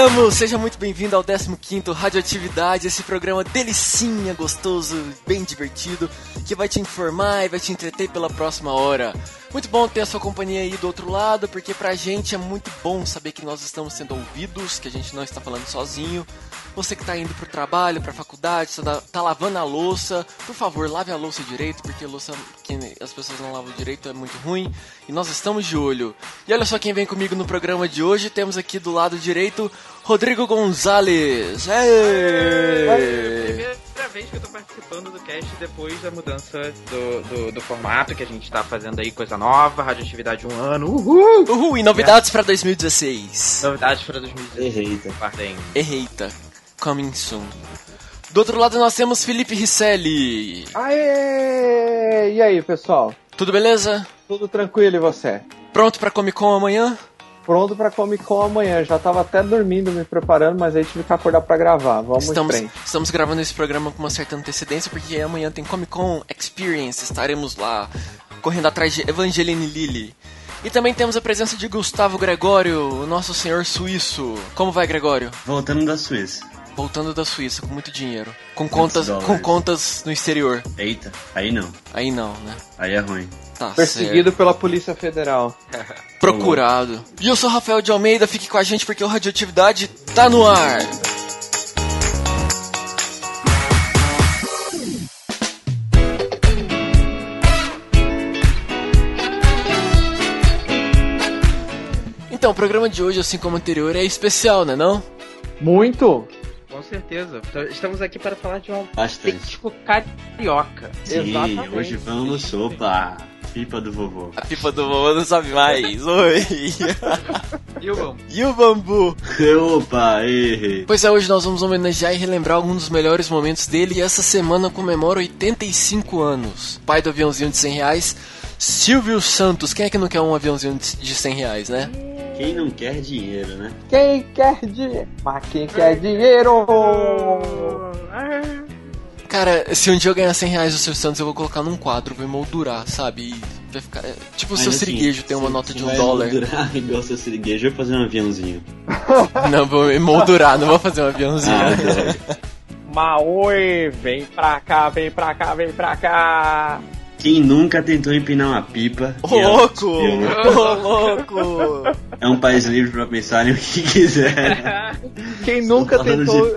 chegamos! Seja muito bem-vindo ao 15º Radioatividade, esse programa delicinha, gostoso, bem divertido, que vai te informar e vai te entreter pela próxima hora. Muito bom ter a sua companhia aí do outro lado, porque pra gente é muito bom saber que nós estamos sendo ouvidos, que a gente não está falando sozinho. Você que tá indo pro trabalho, pra faculdade, tá, tá lavando a louça, por favor, lave a louça direito, porque louça que as pessoas não lavam direito é muito ruim, e nós estamos de olho. E olha só quem vem comigo no programa de hoje, temos aqui do lado direito Rodrigo Gonzalez. Primeira vez que eu tô participando do cast depois da mudança do, do, do formato que a gente tá fazendo aí, coisa nova, radioatividade um ano, uhul! Uhul, e novidades é. pra 2016. Novidades pra 2016. Erreita. Erreita. Coming soon. Do outro lado nós temos Felipe Risselli. Aê! E aí, pessoal? Tudo beleza? Tudo tranquilo e você? Pronto pra Comic Con amanhã? Pronto pra Comic Con amanhã. Já tava até dormindo, me preparando, mas aí tive que acordar pra gravar. Vamos estamos, em frente. Estamos gravando esse programa com uma certa antecedência, porque amanhã tem Comic Con Experience. Estaremos lá, correndo atrás de Evangeline Lilly. E também temos a presença de Gustavo Gregório, o nosso senhor suíço. Como vai, Gregório? Voltando da Suíça voltando da Suíça com muito dinheiro. Com contas, com contas no exterior. Eita, aí não. Aí não, né? Aí é ruim. Tá Perseguido certo. pela Polícia Federal. Procurado. E eu sou Rafael de Almeida, fique com a gente porque o Radioatividade tá no ar. Então, o programa de hoje, assim como o anterior, é especial, né não? Muito! Com certeza. Estamos aqui para falar de um autêntico carioca. Sim, Exatamente. hoje vamos, opa, pipa do vovô. A pipa do vovô não sabe mais. Oi. e o bambu? E o bambu? Opa, errei. Pois é, hoje nós vamos homenagear e relembrar alguns dos melhores momentos dele e essa semana comemora 85 anos. Pai do aviãozinho de 100 reais, Silvio Santos. Quem é que não quer um aviãozinho de 100 reais, né? Quem não quer dinheiro, né? Quem quer dinheiro? Mas quem quer dinheiro? Cara, se um dia eu ganhar 100 reais do seu Santos, eu vou colocar num quadro, vou emoldurar, sabe? E vai ficar. É, tipo o seu assim, siriguejo tem uma nota de um dólar. Emoldurar igual seu siriguejo, eu vou fazer um aviãozinho. não, vou emoldurar, não vou fazer um aviãozinho. Ah, Maoi, vem pra cá, vem pra cá, vem pra cá. Quem nunca tentou empinar uma pipa? Ô, louco! Ô, louco! É um país livre para pensar em o que quiser. Quem nunca tentou.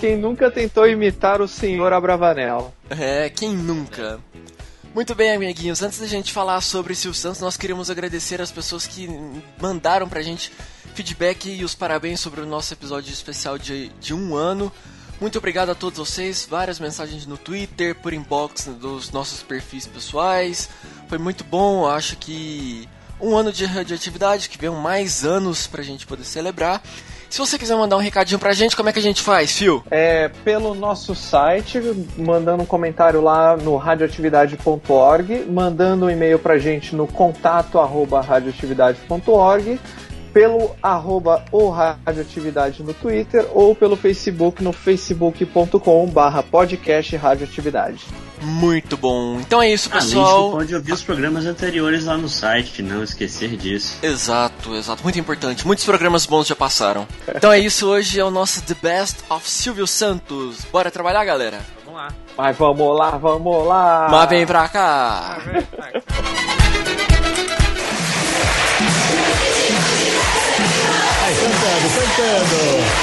Quem nunca tentou imitar o senhor Abravanel? É, quem nunca? Muito bem, amiguinhos. Antes da gente falar sobre Silvio Santos, nós queríamos agradecer as pessoas que mandaram pra gente feedback e os parabéns sobre o nosso episódio especial de, de um ano. Muito obrigado a todos vocês. Várias mensagens no Twitter, por inbox dos nossos perfis pessoais. Foi muito bom. Acho que um ano de radioatividade, que venham mais anos pra gente poder celebrar. Se você quiser mandar um recadinho pra gente, como é que a gente faz, Phil? É pelo nosso site, mandando um comentário lá no radioatividade.org, mandando um e-mail pra gente no contato arroba radioatividade.org pelo arroba ou radioatividade no Twitter ou pelo Facebook no facebook.com barra podcast radioatividade. Muito bom. Então é isso, pessoal. Além pode ouvir os programas anteriores lá no site, não esquecer disso. Exato, exato. Muito importante. Muitos programas bons já passaram. Então é isso, hoje é o nosso The Best of Silvio Santos. Bora trabalhar, galera? Vamos lá. Mas vamos lá, vamos lá. Mas vem pra cá. Mas vem pra cá. Cantando, cantando.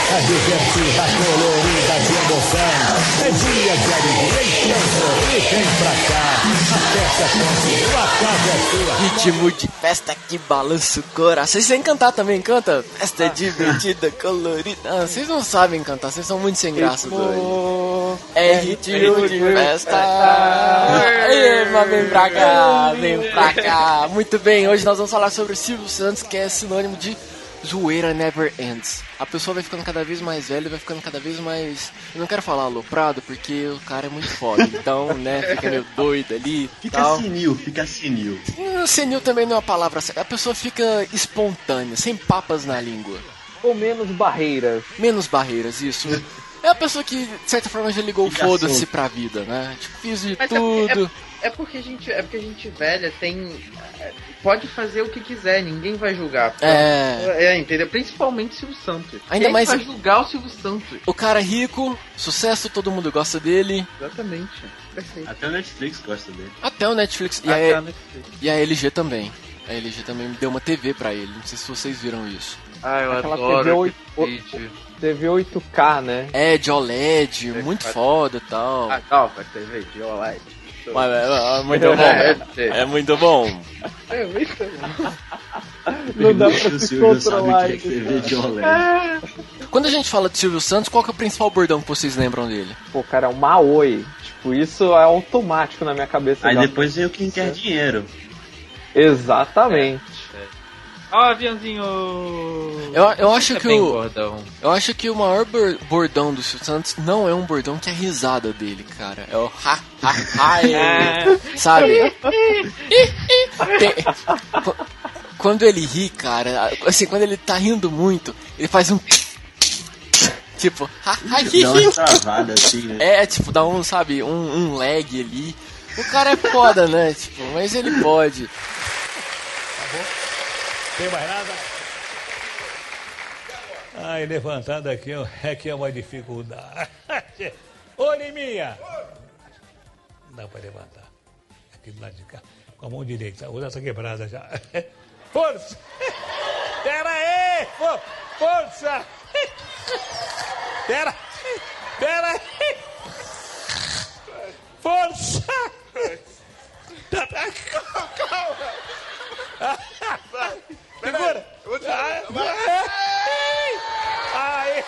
A divertida, colorida de emoção. É dia de alegria e sorrir, vem pra cá. A festa continua, a casa é sua. Ritmo de festa que balança o coração. Vocês sabem cantar também, canta? Festa divertida, colorida. Ah, vocês não sabem cantar, vocês são muito sem graça dois. É ritmo de festa. Mas vem pra cá, vem pra cá. Muito bem, hoje nós vamos falar sobre o Silvio Santos, que é sinônimo de zoeira never ends. A pessoa vai ficando cada vez mais velha, vai ficando cada vez mais. Eu não quero falar aloprado, porque o cara é muito foda. Então, né, fica meio doido ali. Fica tal. senil, fica senil. Hum, senil também não é uma palavra certa. A pessoa fica espontânea, sem papas na língua. Ou menos barreiras. Menos barreiras, isso. É a pessoa que, de certa forma, já ligou foda-se pra vida, né? Tipo, fiz de Mas é porque- tudo. É porque a gente, é porque a gente velha tem é, pode fazer o que quiser, ninguém vai julgar. É. É, entendeu? Principalmente Silvio Santos. Ainda Quem mais- vai julgar o Silvio Santos? O cara é rico, sucesso, todo mundo gosta dele. Exatamente. Perfeito. Até o Netflix gosta dele. Até o Netflix. E, Até a, a Netflix. e a LG também. A LG também deu uma TV pra ele. Não sei se vocês viram isso. Ah, eu Aquela adoro TV oito- aquele vídeo. TV 8K, né? É, de OLED, muito foda e tal. Ah, nova TV de OLED. Mas é, é muito bom. É, É muito bom. é muito bom. Não dá pra o se sabe o é. Quando a gente fala de Silvio Santos, qual que é o principal bordão que vocês lembram dele? Pô, cara, é um Maoi. Tipo, isso é automático na minha cabeça. Aí depois veio quem quer dinheiro. Exatamente. Ó, aviãozinho! Eu, eu acho É que o, gordão. eu acho que o maior bor- bordão do Silvio Santos não é um bordão que é a risada dele, cara. É o ha ha ha, é, sabe? Tem- qu- quando ele ri, cara, assim, quando ele tá rindo muito, ele faz um tipo, ha ha hi, Dá uma travada assim, né? É, tipo, dá um, sabe, um, um lag ali. O cara é foda, né? Tipo, mas ele pode. Tem mais nada? Ai, levantando aqui é que é uma dificuldade. Ô, Liminha! Dá pra levantar. Aqui do lado de cá. Com a mão direita. Outra tá quebrada já. Força! Pera aí! Fo- Força! Pera! Pera aí! Força! Tá, tá. Segura! Ai! Ai!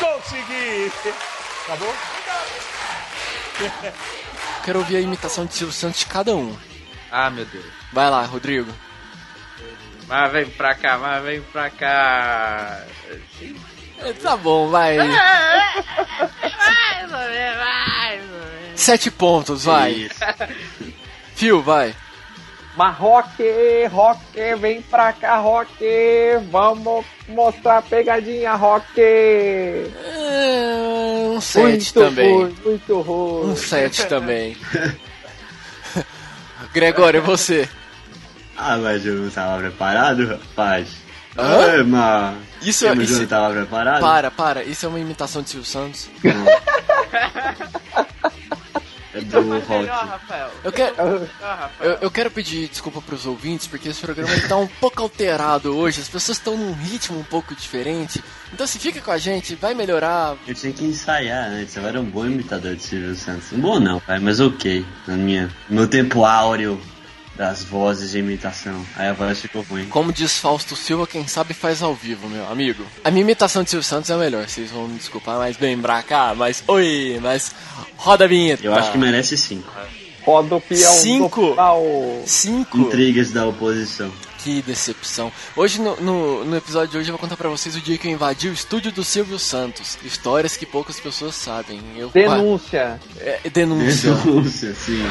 Consegui! Acabou? Quero ouvir a imitação de Silvio Santos de cada um. Ah, meu Deus. Vai lá, Rodrigo. Mas vem pra cá, mas vem pra cá. É, Tá bom, vai. Sete pontos, vai. Fio, vai. Mas Rock, Rock, vem pra cá, Rock. Vamos mostrar a pegadinha, Rock. É, um sete muito também. ruim, muito ruim. Um sete também. Gregório, você. Ah, mas eu não tava preparado, rapaz. Hã? Ai, mas... Isso, eu isso não tava preparado? Para, para. Isso é uma imitação de Silvio Santos. É do Melhor, rock. Rafael. Eu quero, eu, eu quero pedir desculpa pros ouvintes, porque esse programa ele tá um pouco alterado hoje. As pessoas estão num ritmo um pouco diferente. Então, se fica com a gente, vai melhorar. Eu tinha que ensaiar antes, eu era um bom imitador de Silvio Santos. Um bom não, pai, mas ok. Na minha, no meu tempo áureo das vozes de imitação. Aí a voz ficou ruim. Como diz Fausto Silva, quem sabe faz ao vivo, meu amigo. A minha imitação de Silvio Santos é a melhor, vocês vão me desculpar, mas bem pra cá, mas oi, mas roda a vinheta. Eu acho que merece cinco. Roda o peão Cinco. Cinco. Intrigas da oposição. Que decepção. Hoje, no, no, no episódio de hoje, eu vou contar pra vocês o dia que eu invadi o estúdio do Silvio Santos. Histórias que poucas pessoas sabem. Eu, Denúncia. É, denúncia. Denúncia, sim.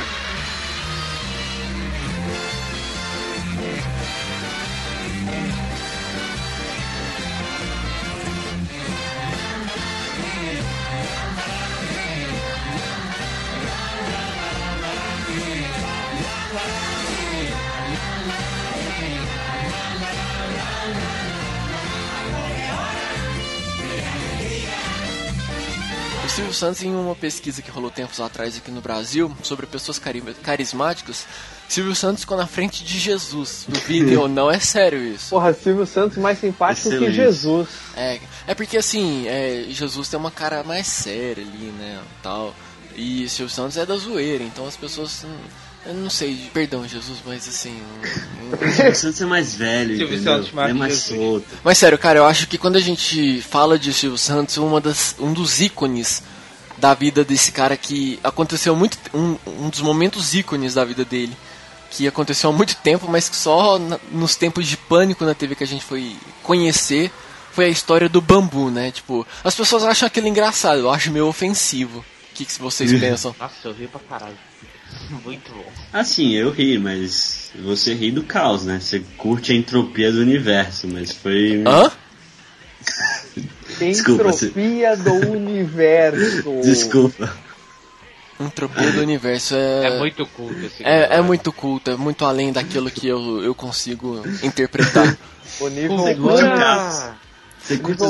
Santos, em uma pesquisa que rolou tempos atrás aqui no Brasil, sobre pessoas cari carismáticas, Silvio Santos ficou na frente de Jesus. Duvidem ou não, é sério isso. Porra, Silvio Santos mais simpático que Excelente. Jesus. É, é porque assim, é, Jesus tem uma cara mais séria ali, né, tal. E Silvio Santos é da zoeira, então as pessoas... hum, Eu não sei, perdão, Jesus, mas assim... hum. Silvio Santos é mais velho, Silvio entendeu? Santos é mais Jesus. solto. Mas sério, cara, eu acho que quando a gente fala de Silvio Santos, uma das, um dos ícones da vida desse cara que aconteceu muito. Um, um dos momentos ícones da vida dele. Que aconteceu há muito tempo, mas que só na- nos tempos de pânico na TV que a gente foi conhecer foi a história do bambu, né? Tipo, as pessoas acham aquilo engraçado, eu acho meio ofensivo. O que, que vocês pensam? Nossa, eu ri pra caralho. Muito bom. Assim, eu ri, mas você ri do caos, né? Você curte a entropia do universo, mas foi. Hã? Desculpa, se- Entropia do universo. Desculpa. Entropia do universo é. É muito culto esse É, é muito culto, é muito além daquilo que eu, eu consigo interpretar. O nível Você curte o caos. Você curte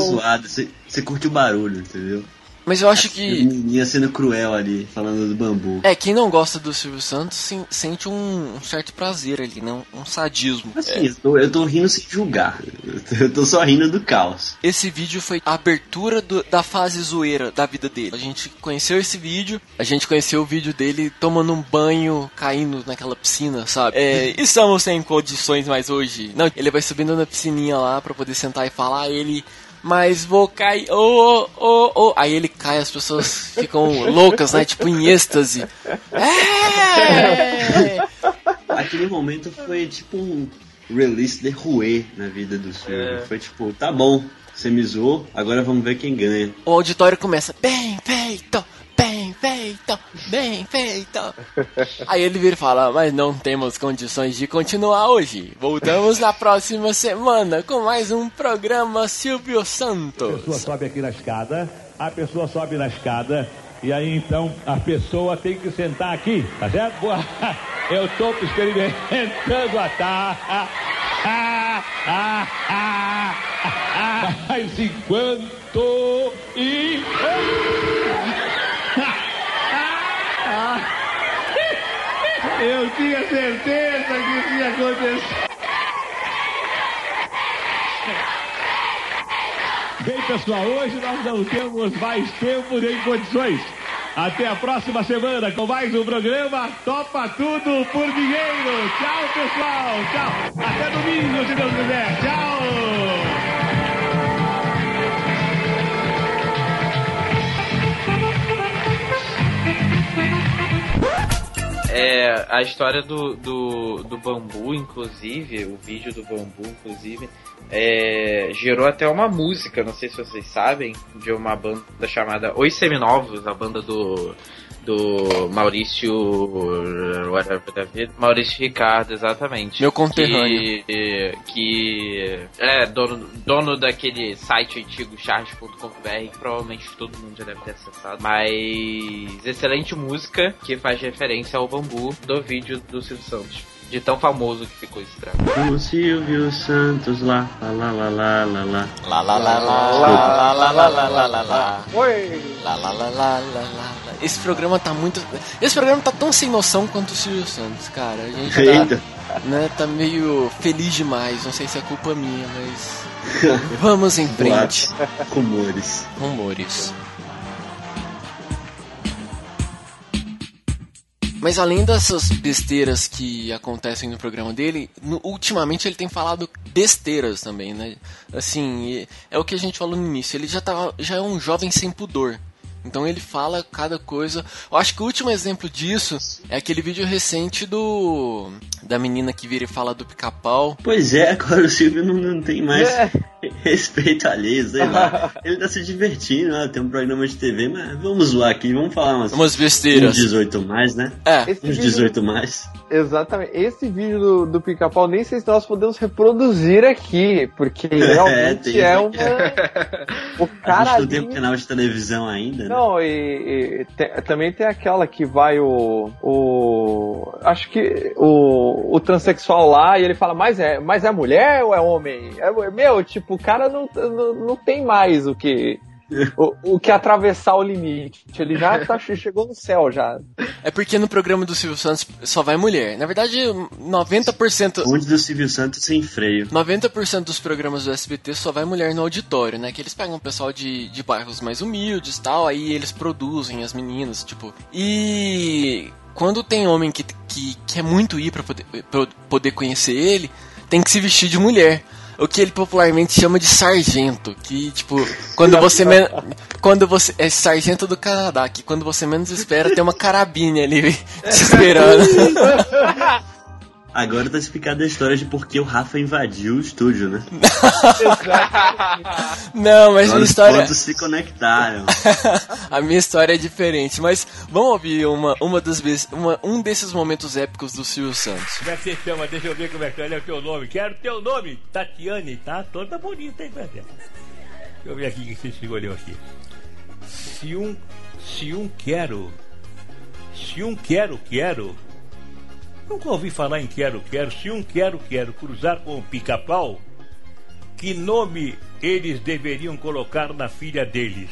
você, você curte o barulho, entendeu? Mas eu acho que. menininha sendo cruel ali, falando do bambu. É, quem não gosta do Silvio Santos sen- sente um, um certo prazer ali, né? Um, um sadismo. Assim, eu, tô, eu tô rindo sem julgar. Eu tô, eu tô só rindo do caos. Esse vídeo foi a abertura do- da fase zoeira da vida dele. A gente conheceu esse vídeo, a gente conheceu o vídeo dele tomando um banho, caindo naquela piscina, sabe? É, estamos sem condições mais hoje. Não, ele vai subindo na piscininha lá pra poder sentar e falar, ele. Mas vou cair, ô, ô, ô. Aí ele cai, as pessoas ficam loucas, né? Tipo em êxtase. É! Aquele momento foi tipo um release de Rouet na vida do Silvio. É. Foi tipo, tá bom, você me zoou, agora vamos ver quem ganha. O auditório começa, bem feito, feito, bem feito. Aí ele vira e fala, mas não temos condições de continuar hoje. Voltamos na próxima semana com mais um programa Silvio A pessoa Santos. sobe aqui na escada, a pessoa sobe na escada, e aí então a pessoa tem que sentar aqui, tá certo? Boa. Eu tô experimentando a tá. Mas enquanto e. Eu tinha certeza que isso ia acontecer. Bem, pessoal, hoje nós não temos mais tempo nem condições. Até a próxima semana com mais um programa Topa Tudo por Dinheiro. Tchau, pessoal. Tchau. Até domingo, se Deus quiser. Tchau. É, a história do, do, do bambu, inclusive, o vídeo do bambu, inclusive, é, gerou até uma música, não sei se vocês sabem, de uma banda chamada Os Seminovos, a banda do, do Maurício. whatever da vida, Maurício Ricardo, exatamente. Meu conterrâneo. Que, que é dono, dono daquele site antigo, charge.com.br, que provavelmente todo mundo já deve ter acessado. Mas excelente música que faz referência ao bambu do vídeo do Silvio Santos. De tão famoso que ficou esse treco. O Silvio Santos lá, lá, lá, lá, lá, lá, lá. Lá, lá, lá, lá, lá, lá, lá, lá, lá, lá, lá. Oi! Lá, lá, lá, lá, lá, lá. Esse programa tá muito. Esse programa tá tão sem noção quanto o Silvio Santos, cara. A gente Eita. tá, né, tá meio feliz demais. Não sei se é culpa minha, mas. Vamos em frente. Rumores. Rumores. Mas além dessas besteiras que acontecem no programa dele, no- ultimamente ele tem falado besteiras também, né? Assim, é o que a gente falou no início, ele já, tá, já é um jovem sem pudor. Então ele fala cada coisa. Eu acho que o último exemplo disso é aquele vídeo recente do. da menina que vira e fala do pica-pau. Pois é, agora o Silvio não, não tem mais É. respeito alheio, sei lá. Ele tá se divertindo, ó, tem um programa de TV, mas vamos zoar aqui, vamos falar umas, Umas uns besteiras. 18 mais, né? É. Esse Uns vídeo- 18 mais. Exatamente. Esse vídeo do, do pica-pau, nem sei se nós podemos reproduzir aqui, porque realmente tem é, isso uma. O A cara. gente não tem um canal de televisão ainda, né? Não, e, e te- também tem aquela que vai o. o acho que o, o transexual lá e ele fala, mas é, mas é mulher ou é homem? É, meu, tipo, o cara não, não, não tem mais o que. O, o que atravessar o limite. Ele já tá, chegou no céu já. É porque no programa do Silvio Santos só vai mulher. Na verdade, 90%. Onde do Silvio Santos sem freio. 90% dos programas do SBT só vai mulher no auditório, né? Que eles pegam o pessoal de, de bairros mais humildes e tal, aí eles produzem as meninas, tipo. E quando tem homem que, que quer muito ir pra poder, pra poder conhecer ele, tem que se vestir de mulher. O que ele popularmente chama de sargento, que tipo, quando você men- quando você é sargento do Canadá, que quando você menos espera tem uma carabine ali te esperando. Agora tá explicada a história de por que o Rafa invadiu o estúdio, né? Não, mas Agora minha os história pontos se conectaram. A minha história é diferente, mas vamos ouvir uma, uma das vezes, uma, um desses momentos épicos do Silvio Santos. Como é que você chama? Deixa eu ver como é que é o teu nome. Quero teu nome. Tatiane, tá toda bonita, hein, Brasil? Deixa eu ver aqui o que você escolheu aqui. Se um. Se um quero. Se um quero, quero. Nunca ouvi falar em quero, quero. Se um quero, quero cruzar com um pica-pau, que nome eles deveriam colocar na filha deles?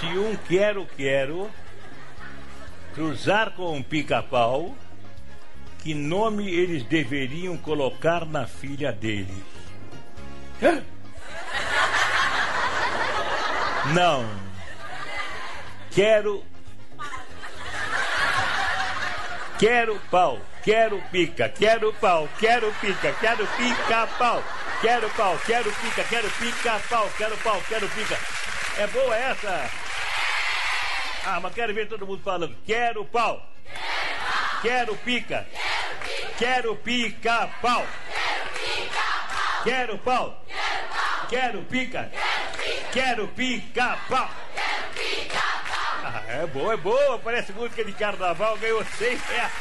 Se um quero, quero cruzar com um pica-pau, que nome eles deveriam colocar na filha deles? Hã? Não. Quero. Quero pau. Quero pica. Quero pau. Quero pica. Quero pica pau. Quero pau. Quero pica. Quero pica pau. Quero pau. Quero pica. É boa essa? Ah, mas quero ver todo mundo falando. Quero pau. Quero pica. Quero pica pau. Quero pau. Quero pica. Quero pica pau. Ah, é boa, é boa. Parece música de carnaval. Ganhou seis reais.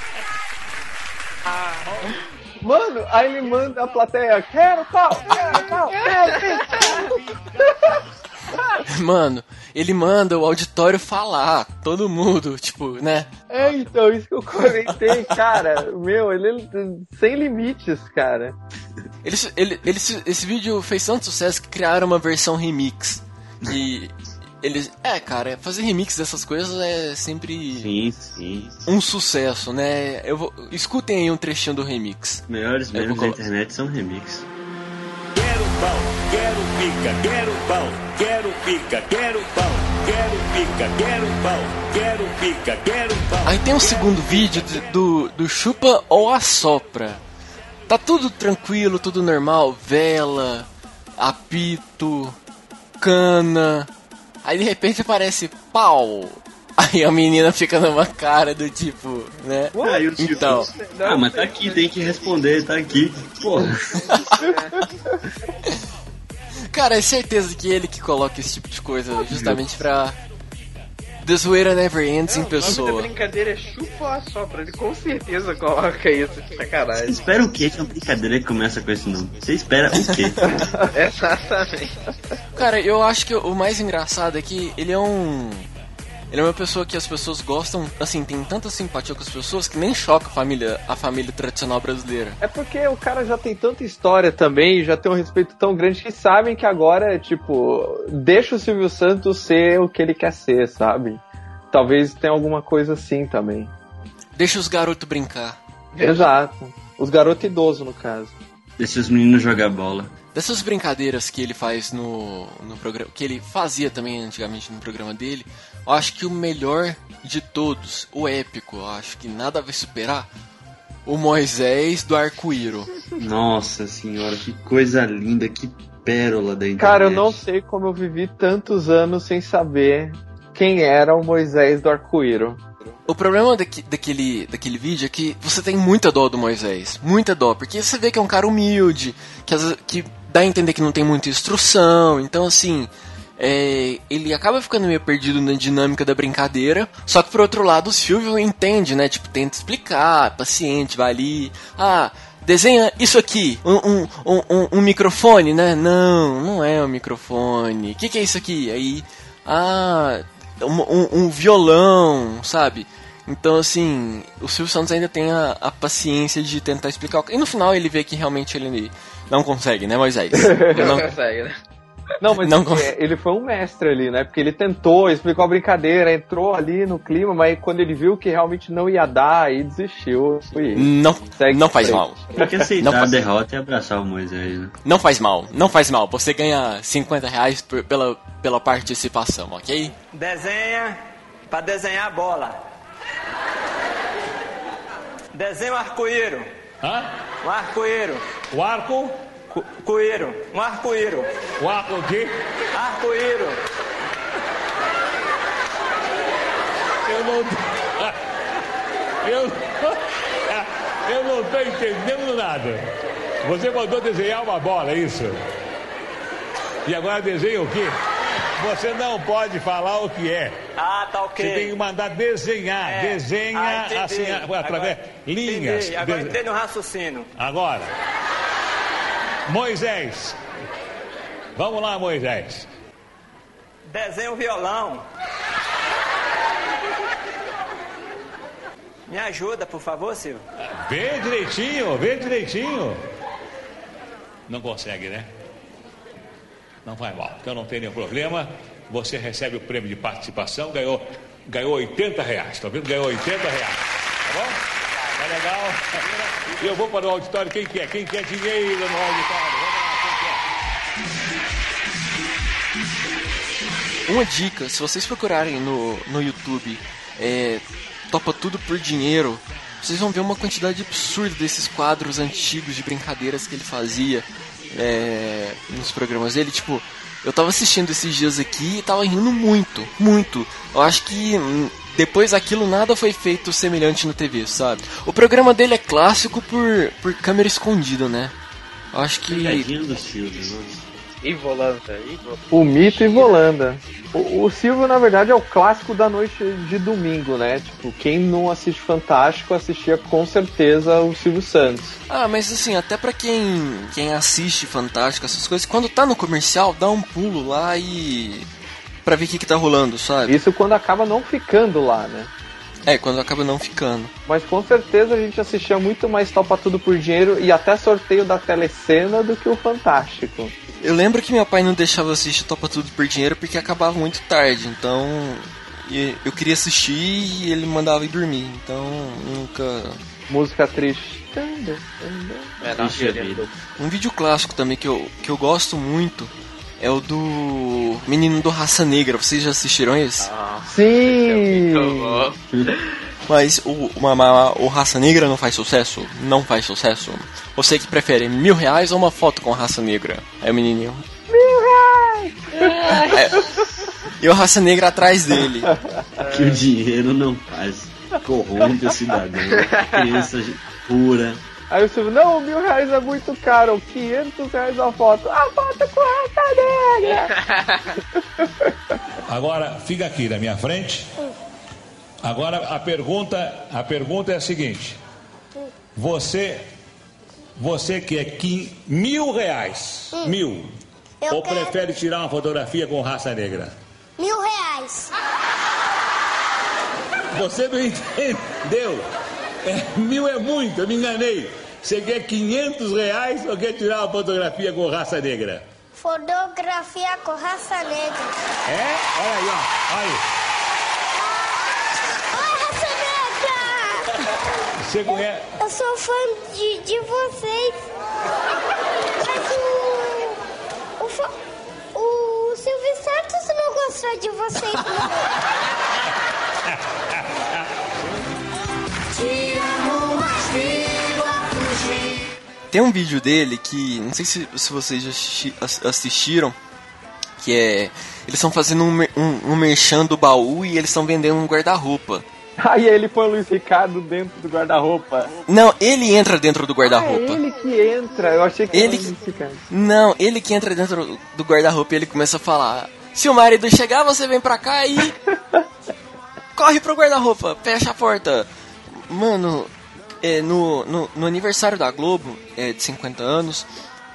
Mano, aí ele manda a plateia, quero pau, quero pau, quero pau. Mano, ele manda o auditório falar, todo mundo, tipo, né? É, então, isso que eu comentei, cara. Meu, ele é sem limites, cara. Ele, ele, ele, esse vídeo fez tanto sucesso que criaram uma versão remix. E eles. É, cara, fazer remix dessas coisas é sempre Sim, sim. um sucesso, né? Eu vou, escutem aí um trechinho do remix. Melhores memes vou da internet são remix. Quero pau, quero pica, quero pau, quero pica, quero pau, quero pica, quero pau, quero pica, quero pau. Aí tem um segundo vídeo de- do, do Chupa ou Assopra. Tá tudo tranquilo, tudo normal, vela, apito, cana. Aí de repente aparece pau. Aí a menina fica numa cara do tipo, né? Ah, e o Silvio? Então, Ah, mas tá aqui, tem que responder, tá aqui. Porra. cara, é certeza que ele que coloca esse tipo de coisa justamente pra. The zoeira never ends em O nome da pessoa. brincadeira é chupa ou assopra. Ele com certeza coloca isso de Você sacanagem. espera o quê? Que é uma brincadeira que começa com esse nome. Você espera o quê? Exatamente. Cara, eu acho que o mais engraçado é que ele é um. Ele é uma pessoa que as pessoas gostam, assim, tem tanta simpatia com as pessoas que nem choca a família, a família tradicional brasileira. É porque o cara já tem tanta história também, já tem um respeito tão grande que sabem que agora, tipo, deixa o Silvio Santos ser o que ele quer ser, sabe? Talvez tenha alguma coisa assim também. Deixa os garotos brincar. Exato. Os garotos idosos, no caso. Deixa os meninos jogar bola. Dessas brincadeiras que ele faz no, no programa, que ele fazia também antigamente no programa dele, eu acho que o melhor de todos, o épico, eu acho que nada vai superar, o Moisés do Arco-Íro. Nossa senhora, que coisa linda, que pérola da internet. Cara, eu não sei como eu vivi tantos anos sem saber quem era o Moisés do Arco-Íro. O problema daqui- daquele, daquele vídeo é que você tem muita dó do Moisés. Muita dó. Porque você vê que é um cara humilde, que, às vezes- que dá a entender que não tem muita instrução. Então, assim, é, ele acaba ficando meio perdido na dinâmica da brincadeira. Só que, por outro lado, o Silvio entende, né? Tipo, tenta explicar, paciente, vai ali. Ah. Desenha isso aqui, um, um, um, um- microfone, né? Não, não é um microfone. O que, que é isso aqui? Aí, ah, um, um- violão, sabe? Então, assim, o Silvio Santos ainda tem a, a paciência de tentar explicar. E no final ele vê que realmente ele não consegue, né, Moisés? Ele Não não- consegue, né? Não, mas Não é, ele foi um mestre ali, né? Porque ele tentou, explicou a brincadeira, entrou ali no clima, mas quando ele viu que realmente não ia dar, aí desistiu. Foi isso. não, Segue não faz mal. Tem que aceitar Não a faz- derrota e abraçar o Moisés, né? Não faz mal, não faz mal. Você ganha 50 reais por- pela, pela participação, ok? Desenha para desenhar a bola. Desenha um arco-íro. Hã? Um arco-íro. O arco? Cu- Coíro. Um arco-íro. O arco o quê? Arco-íro. Eu não. Eu, eu não tô entendendo nada. Você mandou desenhar uma bola, é isso? E agora desenha o quê? Você não pode falar o que é. Ah, tá ok. Você tem que mandar desenhar. É. Desenha Ah, assim, através Agora- linhas. Entendi. Agora entrei no raciocínio. Agora. Moisés. Vamos lá, Moisés. Desenho violão. Me ajuda, por favor, Silvio. Vê direitinho, vê direitinho. Não consegue, né? Não vai mal, então não tem nenhum problema. Você recebe o prêmio de participação, ganhou, ganhou 80 reais, tá vendo? Ganhou 80 reais. Tá bom? Tá legal? Eu vou para o auditório. Quem quer? Quem quer dinheiro no auditório? Uma dica, se vocês procurarem no, no YouTube é, Topa Tudo por Dinheiro, vocês vão ver uma quantidade absurda desses quadros antigos de brincadeiras que ele fazia é, nos programas dele. Tipo, eu tava assistindo esses dias aqui e tava rindo muito, muito. Eu acho que hum, depois daquilo nada foi feito semelhante na TV, sabe? O programa dele é clássico por, por câmera escondida, né? Eu acho que. Silvio, nossa. E volanta, e. O mito e Volanda. O, o Silvio, na verdade, é o clássico da noite de domingo, né? Tipo, quem não assiste Fantástico assistia com certeza o Silvio Santos. Ah, mas assim, até pra quem, quem assiste Fantástico, essas coisas, quando tá no comercial, dá um pulo lá e. pra ver o que, que tá rolando, sabe? Isso quando acaba não ficando lá, né? É, quando acaba não ficando. Mas com certeza a gente assistia muito mais Topa Tudo por Dinheiro e até sorteio da telecena do que o Fantástico. Eu lembro que meu pai não deixava eu assistir Topa Tudo por Dinheiro porque acabava muito tarde, então. e- Eu queria assistir e ele mandava ir dormir, então nunca. Música triste. É, do- Um vídeo clássico também que eu, que eu gosto muito é o do Menino do Raça Negra. Vocês já assistiram esse? Ah, Sim! muito bom. Mas o, uma, uma- o Raça Negra não faz sucesso? Não faz sucesso. Você que prefere mil reais ou uma foto com Raça Negra? É o menininho. Mil reais! E o Raça Negra atrás dele. Que o dinheiro não faz. Corrompe o cidadão. Criança pura. Aí o Silvio, não, mil reais é muito caro, 500 reais a foto. A foto com raça negra! Agora, fica aqui na minha frente. Agora a pergunta, a pergunta é a seguinte: Você, você quer que mil reais, mil, Eu ou quero. prefere tirar uma fotografia com raça negra? Mil reais. Você não entendeu? É, mil é muito, eu me enganei. Você quer 500 reais ou quer tirar uma fotografia com raça negra? Fotografia com raça negra. É? Olha aí, ó. Olha aí. Oi, raça negra! Você conhece. Eu sou fã de, de vocês. Mas o. O, fa- o Silvio Santos não gostou de vocês, não. Tem um vídeo dele que, não sei se, se vocês já assisti- ass- assistiram, que é. Eles estão fazendo um, um, um merchan do baú e eles estão vendendo um guarda-roupa. Aí ele põe o Luiz Ricardo dentro do guarda-roupa. Não, ele entra dentro do Ah, é guarda-roupa. ele que entra, eu achei que Ele era o Luiz Ricardo. Não, ele que entra dentro do guarda-roupa e ele começa a falar: Se o marido chegar, você vem pra cá e. Corre pro guarda-roupa, fecha a porta. Mano, é, no, no, no aniversário da Globo, é, de 50 anos,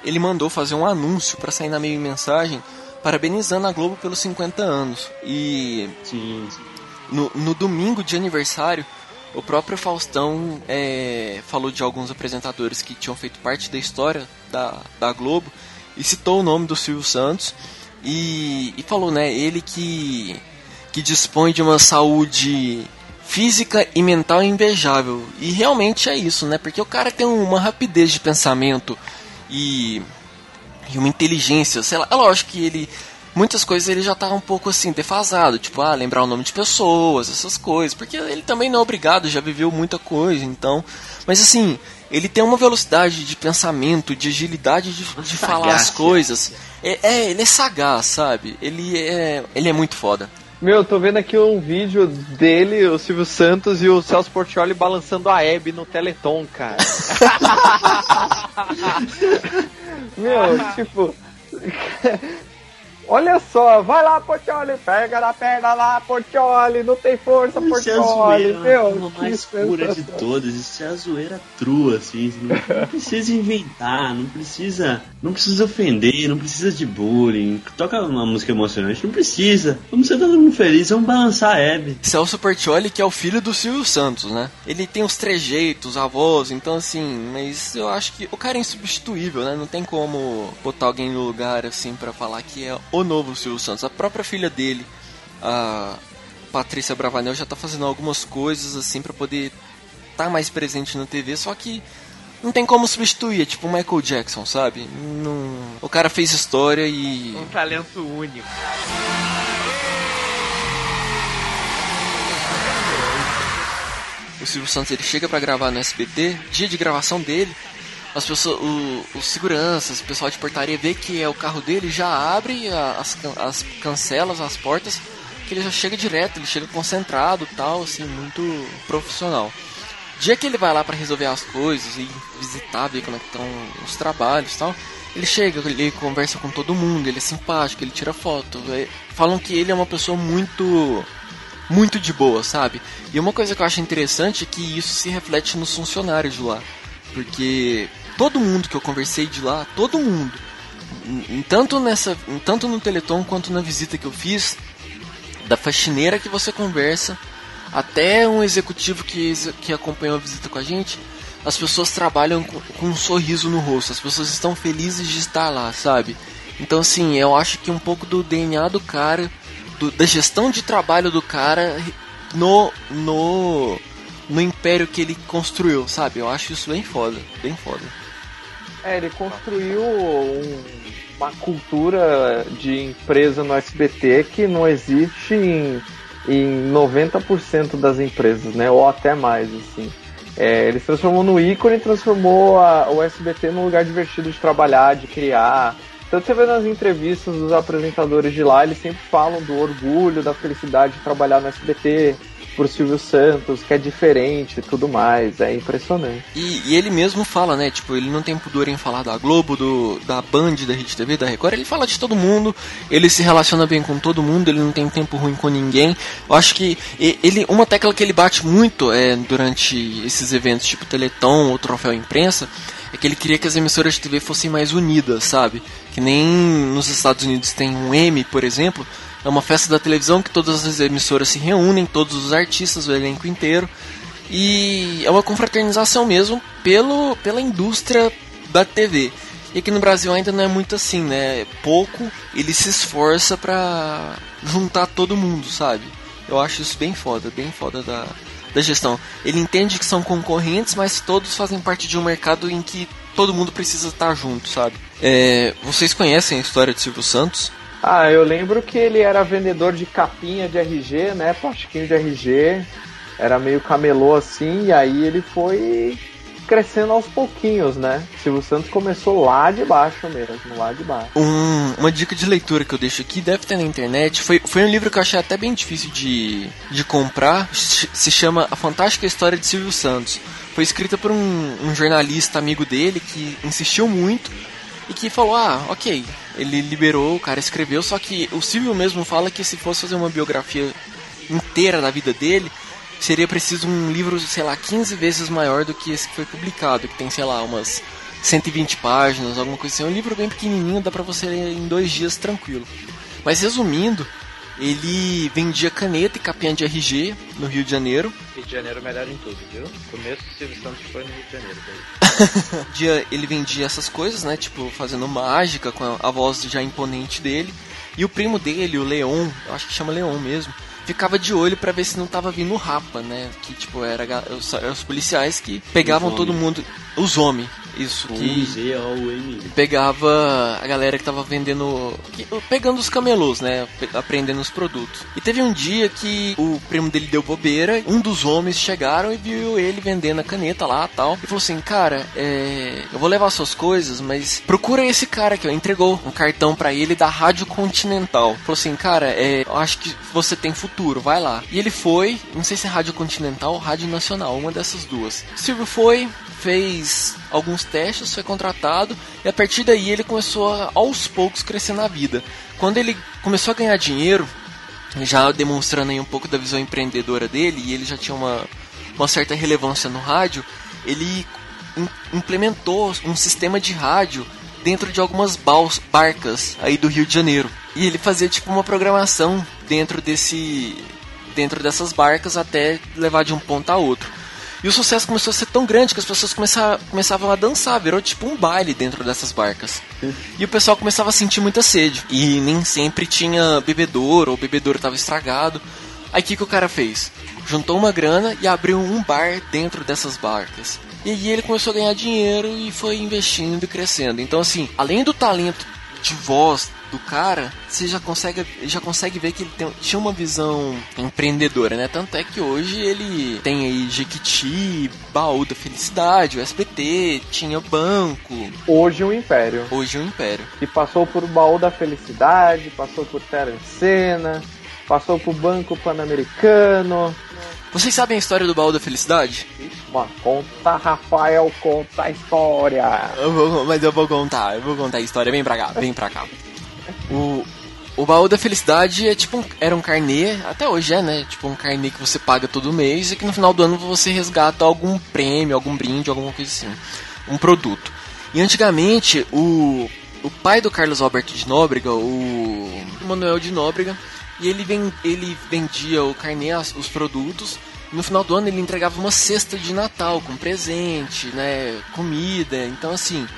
ele mandou fazer um anúncio pra sair na meio mensagem parabenizando a Globo pelos 50 anos. E Sim, sim. no, no domingo de aniversário, o próprio Faustão é, falou de alguns apresentadores que tinham feito parte da história da, da Globo e citou o nome do Silvio Santos e, e falou, né, ele que, que dispõe de uma saúde física e mental invejável. E realmente é isso, né, porque o cara tem uma rapidez de pensamento e e uma inteligência, sei lá, é lógico que ele muitas coisas ele já tá um pouco assim defasado, tipo, ah, lembrar o nome de pessoas, essas coisas, porque ele também não é obrigado, já viveu muita coisa, então, mas assim, ele tem uma velocidade de pensamento, de agilidade de, de falar as coisas. É, é, ele é sagaz, sabe? Ele é, ele é muito foda. Meu, eu tô vendo aqui um vídeo dele, o Silvio Santos e o Celso Portioli balançando a Hebe no Teleton, cara. Meu, tipo. Olha só, vai lá, Portioli, pega na perna lá, Portioli, não tem força, Isso é Portioli, zoeira, meu. uma que mais pura de todas. Isso é a zoeira trua, assim. Não, não precisa inventar, não precisa. Não precisa ofender, não precisa de bullying. Toca uma música emocionante, não precisa. Vamos ser todo mundo feliz, vamos balançar a Hebe. Celso Portioli, que é o filho do Silvio Santos, né? Ele tem os trejeitos, a voz, então assim, mas eu acho que o cara é insubstituível, né? Não tem como botar alguém no lugar assim pra falar que é o novo Silvio Santos. A própria filha dele, a Patrícia Bravanel, já tá fazendo algumas coisas assim pra poder estar mais presente na TV, só que não tem como substituir, é tipo o Michael Jackson, sabe? Não... O cara fez história e Um talento único. o Silvio Santos ele chega pra gravar no SBT, dia de gravação dele, as pessoas, o, os seguranças, o pessoal de portaria vê que é o carro dele, já abre as, as cancelas, as portas, que ele já chega direto, ele chega concentrado, tal, assim, muito profissional. Dia que ele vai lá pra resolver as coisas e visitar, ver como é que estão os trabalhos, tal, ele chega, ele conversa com todo mundo, ele é simpático, ele tira foto. é- Falam que ele é uma pessoa muito muito de boa, sabe? E uma coisa que eu acho interessante é que isso se reflete nos funcionários de lá. Porque todo mundo que eu conversei de lá, todo mundo, tanto, nessa, tanto no Teleton quanto na visita que eu fiz, da faxineira que você conversa, até um executivo que, que acompanhou a visita com a gente, as pessoas trabalham com, com um sorriso no rosto, as pessoas estão felizes de estar lá, sabe? Então, assim, eu acho que um pouco do DNA do cara, do- da gestão de trabalho do cara no, no, no império que ele construiu, sabe? Eu acho isso bem foda, bem foda. É, ele construiu um- uma cultura de empresa no SBT que não existe em, em 90% das empresas, né? Ou até mais, assim. É, ele se transformou no ícone e transformou a- o SBT num lugar divertido de trabalhar, de criar. Tanto você vê nas entrevistas dos apresentadores de lá, eles sempre falam do orgulho, da felicidade de trabalhar no SBT, por Silvio Santos, que é diferente e tudo mais. É impressionante. E, e ele mesmo fala, né? Tipo, ele não tem pudor em falar da Globo, do, da Band, da Rede TV, da Record. Ele fala de todo mundo, ele se relaciona bem com todo mundo, ele não tem tempo ruim com ninguém. Eu acho que ele, uma tecla que ele bate muito é, durante esses eventos, tipo Teleton ou Troféu Imprensa, é que ele queria que as emissoras de TV fossem mais unidas, sabe? Que nem nos Estados Unidos tem um M, por exemplo. É uma festa da televisão que todas as emissoras se reúnem, todos os artistas, o elenco inteiro. E é uma confraternização mesmo pelo, pela indústria da TV. E aqui no Brasil ainda não é muito assim, né? Pouco ele se esforça pra juntar todo mundo, sabe? Eu acho isso bem foda, bem foda da, da gestão. Ele entende que são concorrentes, mas todos fazem parte de um mercado em que todo mundo precisa estar junto, sabe? É, vocês conhecem a história de Silvio Santos? Ah, eu lembro que ele era vendedor de capinha de RG, né? Plastiquinho de RG. Era meio camelô assim, e aí ele foi crescendo aos pouquinhos, né? Silvio Santos começou lá de baixo mesmo, lá de baixo. Um- uma dica de leitura que eu deixo aqui, deve ter na internet. Foi, foi um livro que eu achei até bem difícil de, de comprar. Se chama A Fantástica História de Silvio Santos. Foi escrita por um, um jornalista amigo dele que insistiu muito e que falou: Ah, ok. Ele liberou, o cara escreveu. Só que o Silvio mesmo fala que se fosse fazer uma biografia inteira da vida dele, seria preciso um livro, sei lá, 15 vezes maior do que esse que foi publicado, que tem, sei lá, umas 120 páginas, alguma coisa assim. É um livro bem pequenininho, dá pra você ler em dois dias tranquilo. Mas resumindo, ele vendia caneta e capinha de RG no Rio de Janeiro. Rio de Janeiro melhor em tudo, viu? Começo do Silvio Santos foi no Rio de Janeiro. Dia ele vendia essas coisas, né? Tipo, fazendo mágica com a, voz já imponente dele. E o primo dele, o Leon, eu acho que chama Leon mesmo, ficava de olho pra ver se não tava vindo o Rapa, né? Que tipo, era ga- os, policiais que pegavam todo mundo. Os homens, isso, que O pegava a galera que tava vendendo. que- pegando os camelôs, né? Aprendendo os produtos. E teve um dia que o primo dele deu bobeira, um dos homens chegaram e viu ele vendendo a caneta lá tal. E falou assim: Cara, é, eu vou levar suas coisas, mas procura esse cara ó. Entregou um cartão pra ele da Rádio Continental. Falou assim: Cara, é, eu acho que você tem futuro, vai lá. E ele foi, não sei se é Rádio Continental ou Rádio Nacional, uma dessas duas. Silvio foi, fez alguns testes, foi contratado e a partir daí ele começou a, aos poucos crescer na vida. Quando ele começou a ganhar dinheiro, já demonstrando aí um pouco da visão empreendedora dele e ele já tinha uma, uma certa relevância no rádio, ele im- implementou um sistema de rádio dentro de algumas barcas aí do Rio de Janeiro. E ele fazia tipo uma programação dentro desse dentro dessas barcas até levar de um ponto a outro. E o sucesso começou a ser tão grande que as pessoas começavam, começavam a dançar, virou tipo um baile dentro dessas barcas. E o pessoal começava a sentir muita sede. E nem sempre tinha bebedouro, ou o bebedouro estava estragado. Aí o que, que o cara fez? Juntou uma grana e abriu um bar dentro dessas barcas. E aí ele começou a ganhar dinheiro e foi investindo e crescendo. Então assim, além do talento de voz do cara, você já consegue, já consegue ver que ele tem, tinha uma visão empreendedora, né? Tanto é que hoje ele tem aí Jequiti, Baú da Felicidade, o SBT, tinha banco, Hoje o Império. hoje é o Império. E passou por Baú da Felicidade, passou por Terra Cena, passou por Banco Pan-Americano. Vocês sabem a história do Baú da Felicidade? Mano, conta, Rafael, conta a história. Eu vou- mas eu vou contar, eu vou contar a história. Vem pra cá, vem pra cá. O, o baú da felicidade é tipo um, era um carnê, até hoje é, né? Tipo um carnê que você paga todo mês e que no final do ano você resgata algum prêmio, algum brinde, alguma coisa assim. Um produto. E antigamente, o, o pai do Carlos Alberto de Nóbrega, o Manuel de Nóbrega, e ele, ven, ele vendia o carnê, os produtos. No final do ano ele entregava uma cesta de Natal com presente, né? Comida. Então assim,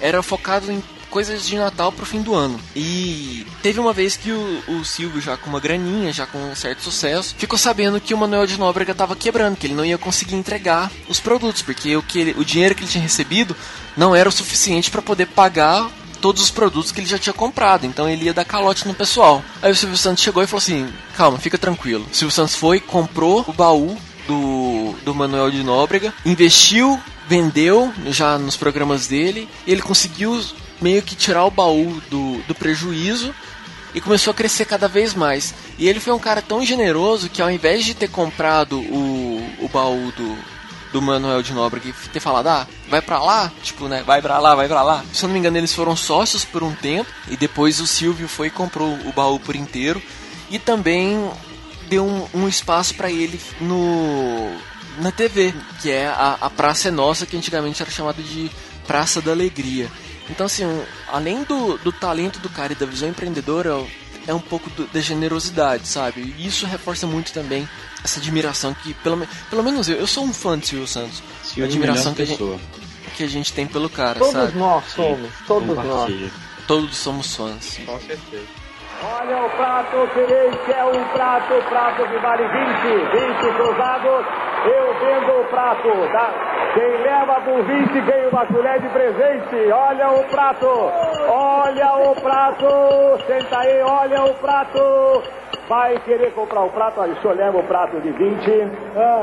era focado em coisas de Natal pro fim do ano. E teve uma vez que o, o Silvio, já com uma graninha, já com um certo sucesso, ficou sabendo que o Manuel de Nóbrega tava quebrando, que ele não ia conseguir entregar os produtos, porque o, que ele- o dinheiro que ele tinha recebido não era o suficiente para poder pagar todos os produtos que ele já tinha comprado, então ele ia dar calote no pessoal. Aí o Silvio Santos chegou e falou assim: calma, fica tranquilo. O Silvio Santos foi, comprou o baú do, do Manuel de Nóbrega, investiu, vendeu já nos programas dele, ele conseguiu meio que tirar o baú do, do prejuízo e começou a crescer cada vez mais. E ele foi um cara tão generoso que ao invés de ter comprado o, o baú do, do Manuel de Nóbrega e ter falado, ah, vai pra lá, tipo, né, vai pra lá, vai pra lá. Se eu não me engano, eles foram sócios por um tempo e depois o Silvio foi e comprou o baú por inteiro e também deu um, um espaço pra ele no na TV, que é a, a Praça é Nossa, que antigamente era chamada de Praça da Alegria. Então, assim, além do, do talento do cara e da visão empreendedora, é um pouco do- da generosidade, sabe? E isso reforça muito também essa admiração que, pelo, pelo menos eu, eu sou um fã de Silvio Santos. Silvio a admiração que a, gente, que a gente tem pelo cara, Todos sabe? nós somos, todos nós. Todos somos fãs. Com certeza. Olha o prato, Feliz, é um prato, prato que vale 20, 20 cruzados. Eu vendo o prato, tá? Quem leva por 20 ganha uma colher de presente. Olha o prato, olha o prato. Senta aí, olha o prato. Vai querer comprar o prato? Olha, o senhor leva o prato de 20.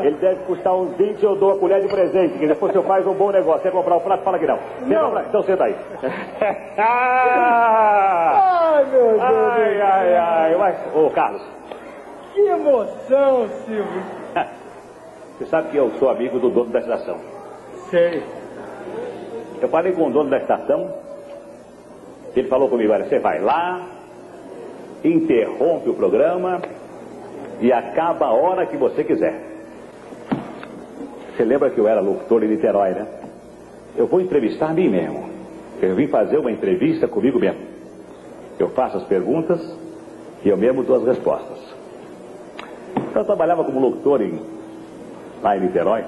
Ele deve custar uns 20, eu dou a colher de presente. Que depois o senhor faz um bom negócio. Quer comprar o prato? Fala que não. Quer comprar? Então senta aí. ai, meu Deus. Ai, ai, ai. Mas, ô, Carlos. Que emoção, Silvio. Você sabe que eu sou amigo do dono da estação. Sei. Eu falei com o dono da estação. Ele falou comigo: olha, você vai lá, interrompe o programa e acaba a hora que você quiser. Você lembra que eu era locutor em Niterói, né? Eu vou entrevistar a mim mesmo. Eu vim fazer uma entrevista comigo mesmo. Eu faço as perguntas e eu mesmo dou as respostas. Então, eu trabalhava como locutor em, lá em Niterói.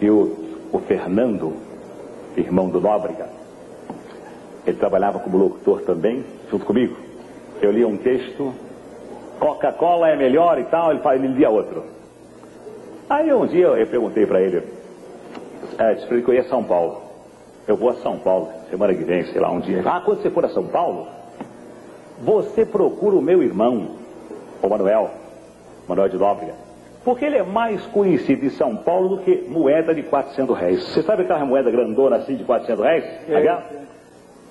E o, o Fernando, irmão do Nóbrega, ele trabalhava como locutor também, junto comigo. Eu lia um texto, Coca-Cola é melhor e tal, ele, fala- ele lia outro. Aí um dia eu perguntei para ele, é, disse pra ele que eu ia a São Paulo. Eu vou a São Paulo, semana que vem, sei lá, um dia. Ah, quando você for a São Paulo, você procura o meu irmão, o Manuel, Manuel de Nóbrega, porque ele é mais conhecido em São Paulo do que moeda de 400 reais. Você sabe aquela moeda grandona assim de 400 reais? Aquela?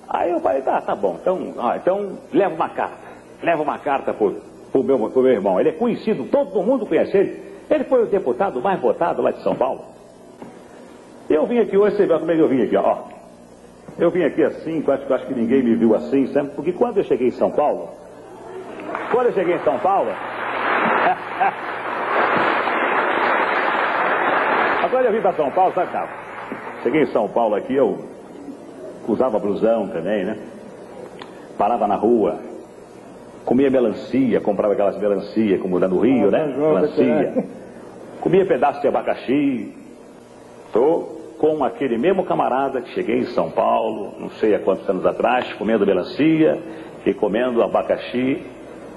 Aí eu falei, tá, tá bom, então, então leva uma carta. Leva uma carta pro, pro, meu, meu irmão. Ele é conhecido, todo mundo conhece ele. Ele foi o deputado mais votado lá de São Paulo. Eu vim aqui hoje, você vê como é que eu vim aqui, ó. Eu vim aqui assim, acho, acho que ninguém me viu assim, sempre, porque quando eu cheguei em São Paulo, quando eu cheguei em São Paulo, agora eu vim para São Paulo, sabe, cara? Cheguei em São Paulo aqui, eu usava blusão também, né? Parava na rua, comia melancia, comprava aquelas melancia, como lá no Rio, né? Melancia. Comia pedaço de abacaxi. Tô com aquele mesmo camarada que cheguei em São Paulo, não sei há quantos anos atrás, comendo melancia e comendo abacaxi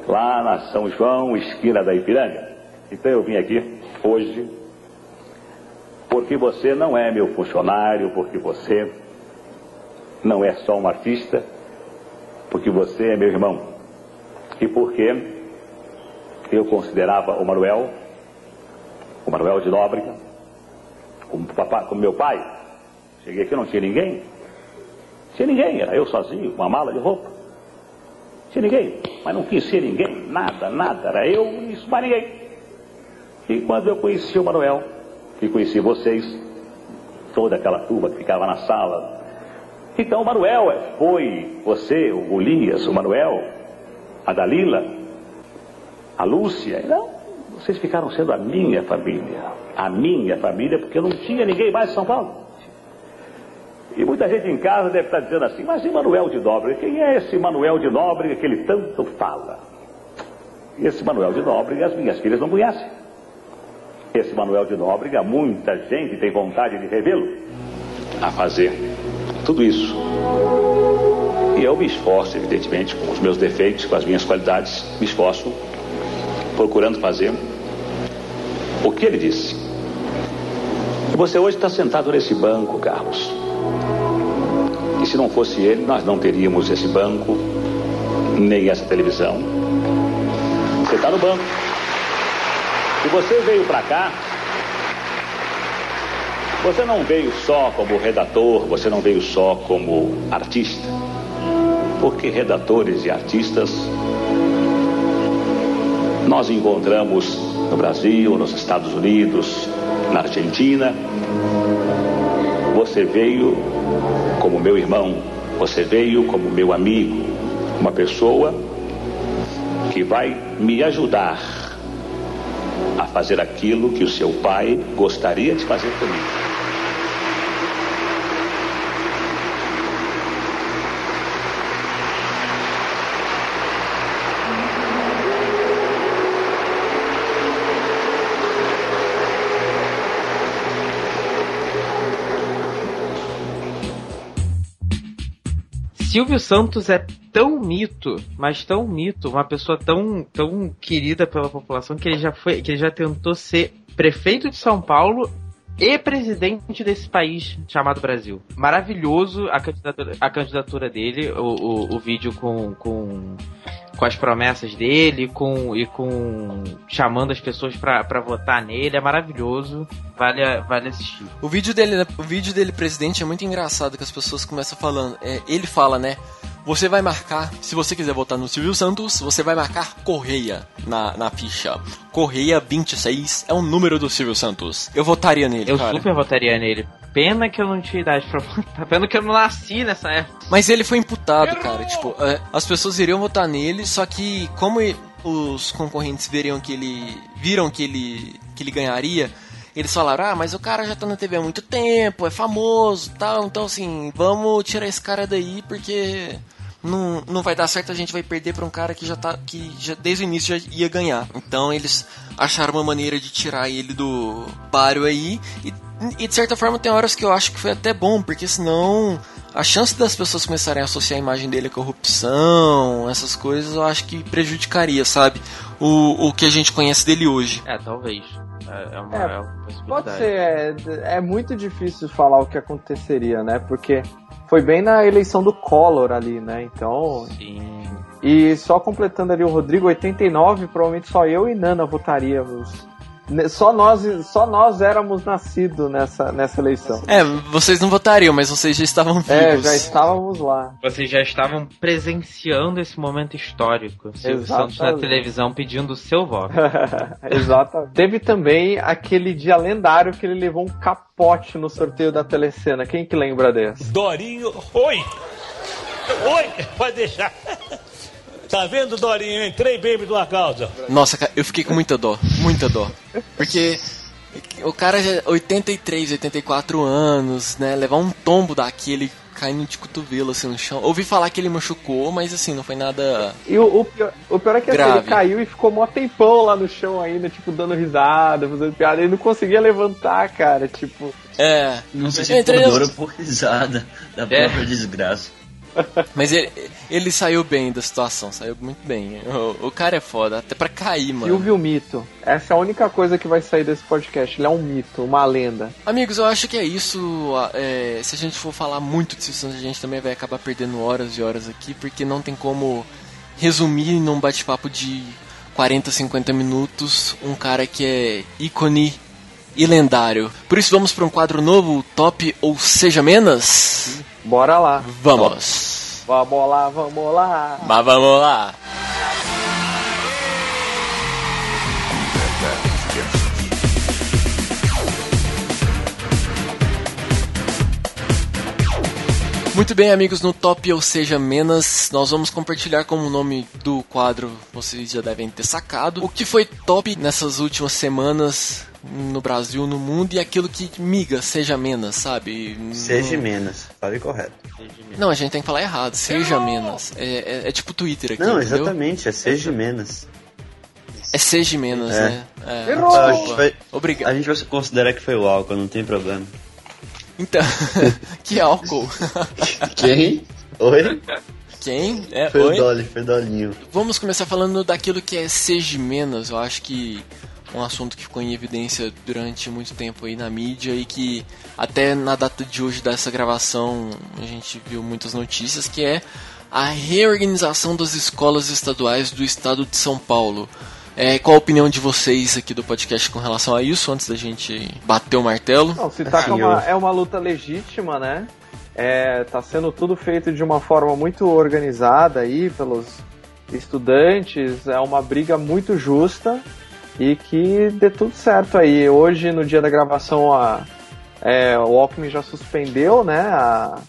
lá na São João, esquina da Ipiranga. Então eu vim aqui hoje porque você não é meu funcionário, porque você não é só um artista, porque você é meu irmão. E porque eu considerava o Manuel, o Manuel de Nóbrega, como, papai, como meu pai. Cheguei aqui não tinha ninguém. Tinha ninguém, era eu sozinho, com uma mala de roupa. Tinha ninguém, mas não quis ser ninguém, nada, nada, era eu e isso, mais ninguém. E quando eu conheci o Manuel, e conheci vocês, toda aquela turma que ficava na sala, então Manuel foi, você, o Golias, o Manuel, a Dalila, a Lúcia, não, vocês ficaram sendo a minha família. A minha família, porque eu não tinha ninguém mais em São Paulo. E muita gente em casa deve estar dizendo assim, mas e Manuel de Nóbrega? Quem é esse Manuel de Nóbrega que ele tanto fala? Esse Manuel de Nóbrega as minhas filhas não conhecem. Esse Manuel de Nóbrega, muita gente tem vontade de revê-lo a fazer tudo isso. E eu me esforço, evidentemente, com os meus defeitos, com as minhas qualidades, me esforço procurando fazer o que ele disse. E você hoje está sentado nesse banco, Carlos. E se não fosse ele, nós não teríamos esse banco, nem essa televisão. Você está no banco. E você veio para cá você não veio só como redator, você não veio só como artista. Porque redatores e artistas nós encontramos no Brasil, nos Estados Unidos, na Argentina. Você veio como meu irmão, você veio como meu amigo, uma pessoa que vai me ajudar a fazer aquilo que o seu pai gostaria de fazer comigo. Silvio Santos é tão mito, mas tão mito, uma pessoa tão, tão querida pela população que ele já foi, que ele já tentou ser prefeito de São Paulo e presidente desse país chamado Brasil. Maravilhoso a candidatura, a candidatura dele, o, o, o vídeo com, com, com as promessas dele com, e com chamando as pessoas para votar nele. É maravilhoso. Vale, vale assistir. O vídeo dele, né, o vídeo dele presidente é muito engraçado que as pessoas começam falando. É, ele fala, né? Você vai marcar, se você quiser votar no Silvio Santos, você vai marcar Correia na, na ficha. Correia 26 é o número do Silvio Santos. Eu votaria nele, Eu cara. super votaria nele. Pena que eu não tinha idade pra votar. Pena que eu não nasci nessa época. Mas ele foi imputado, cara. Tipo, é, as pessoas iriam votar nele, só que como os concorrentes veriam que ele. viram que ele. que ele ganharia, eles falaram, ah, mas o cara já tá na TV há muito tempo, é famoso tal, então assim, vamos tirar esse cara daí porque não, não vai dar certo, a gente vai perder pra um cara que já tá. que já, desde o início já ia ganhar. Então eles acharam uma maneira de tirar ele do páreo aí. E, e de certa forma tem horas que eu acho que foi até bom, porque senão a chance das pessoas começarem a associar a imagem dele à corrupção, essas coisas, eu acho que prejudicaria, sabe? O, o que a gente conhece dele hoje. É, talvez. É, é uma, É, é uma. Pode ser, é, é muito difícil falar o que aconteceria, né? Porque foi bem na eleição do Collor ali, né? Então. Sim. E só completando ali o Rodrigo, 89, provavelmente só eu e Nana votaríamos Só nós, só nós éramos nascidos nessa, nessa eleição. É, vocês não votariam, mas vocês já estavam vivos. É, já estávamos lá. Vocês já estavam presenciando esse momento histórico. Silvio Santos na televisão pedindo o seu voto. Exato. Teve também aquele dia lendário que ele levou um capote no sorteio da telecena. Quem que lembra desse? Dorinho. Oi! Oi! Pode deixar. Tá vendo, Dorinho? Eu entrei bem do causa. Nossa, cara, eu fiquei com muita dó, muita dó. Porque o cara já 83, 84 anos, né? Levar um tombo daquele caindo de cotovelo assim no chão. Ouvi falar que ele machucou, mas assim, não foi nada. E o, o pior, o pior é que assim, ele caiu e ficou mó tempão lá no chão ainda, tipo, dando risada, fazendo piada. Ele não conseguia levantar, cara, tipo... É. Não sei se é por dor ou por risada da É. própria desgraça. Mas ele, ele saiu bem da situação, saiu muito bem. O, o cara é foda, até pra cair, mano. Silvio Mito. Essa é a única coisa que vai sair desse podcast. Ele é um mito, uma lenda. Amigos, eu acho que é isso. a- é, se a gente for falar muito de Silvio Santos, a gente também vai acabar perdendo horas e horas aqui, porque não tem como resumir num bate-papo de 40, 50 minutos um cara que é ícone e lendário. Por isso vamos para um quadro novo, Top ou Seja Menos? Bora lá. Vamos! Vamos lá, vamos lá. Mas vamos lá! Muito bem, amigos, no Top ou Seja Menos, nós vamos compartilhar como o nome do quadro vocês já devem ter sacado. O que foi top nessas últimas semanas no Brasil, no mundo e aquilo que miga, seja menos, sabe? Seja No- menos, fale correto. Não, a gente tem que falar errado, seja menos. É, é- é tipo Twitter aqui, Não, entendeu? exatamente, é seja menos. É seja menos, É. né? É, Errou! A gente, vai, Obrigado. a gente vai considerar que foi o álcool, não tem problema. Então, que álcool. Quem? Oi? Quem? É, Foi o oi? Dolly, foi o Dolinho. Vamos começar falando daquilo que é seja menos. Eu acho que um assunto que ficou em evidência durante muito tempo aí na mídia e que até na data de hoje dessa gravação a gente viu muitas notícias que é a reorganização das escolas estaduais do estado de São Paulo. É, qual a opinião de vocês aqui do podcast com relação a isso, antes da gente bater o martelo? Não, se tá Assim, com uma, eu- é uma luta legítima, né? É, tá sendo tudo feito de uma forma muito organizada aí pelos estudantes. É uma briga muito justa e que dê tudo certo aí. Hoje, no dia da gravação, a, é, o Alckmin já suspendeu, né? A,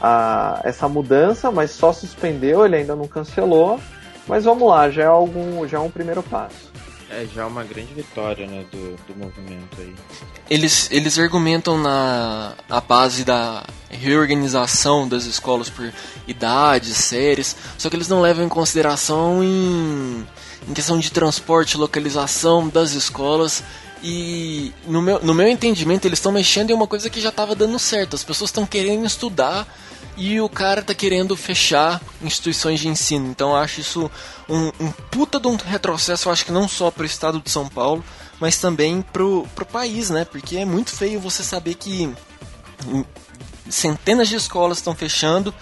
a- essa mudança, mas só suspendeu, ele ainda não cancelou. Mas vamos lá, já é algum, já é um primeiro passo. É já uma grande vitória, né, do, do movimento aí. Eles, eles argumentam na a base da reorganização das escolas por idades, séries, só que eles não levam em consideração em, em questão de transporte, localização das escolas. E no meu, no meu entendimento, eles estão mexendo em uma coisa que já estava dando certo. As pessoas estão querendo estudar e o cara tá querendo fechar instituições de ensino. Então acho isso um, um puta de um retrocesso, acho que não só pro estado de São Paulo, mas também pro, pro país, né? Porque é muito feio você saber que centenas de escolas estão fechando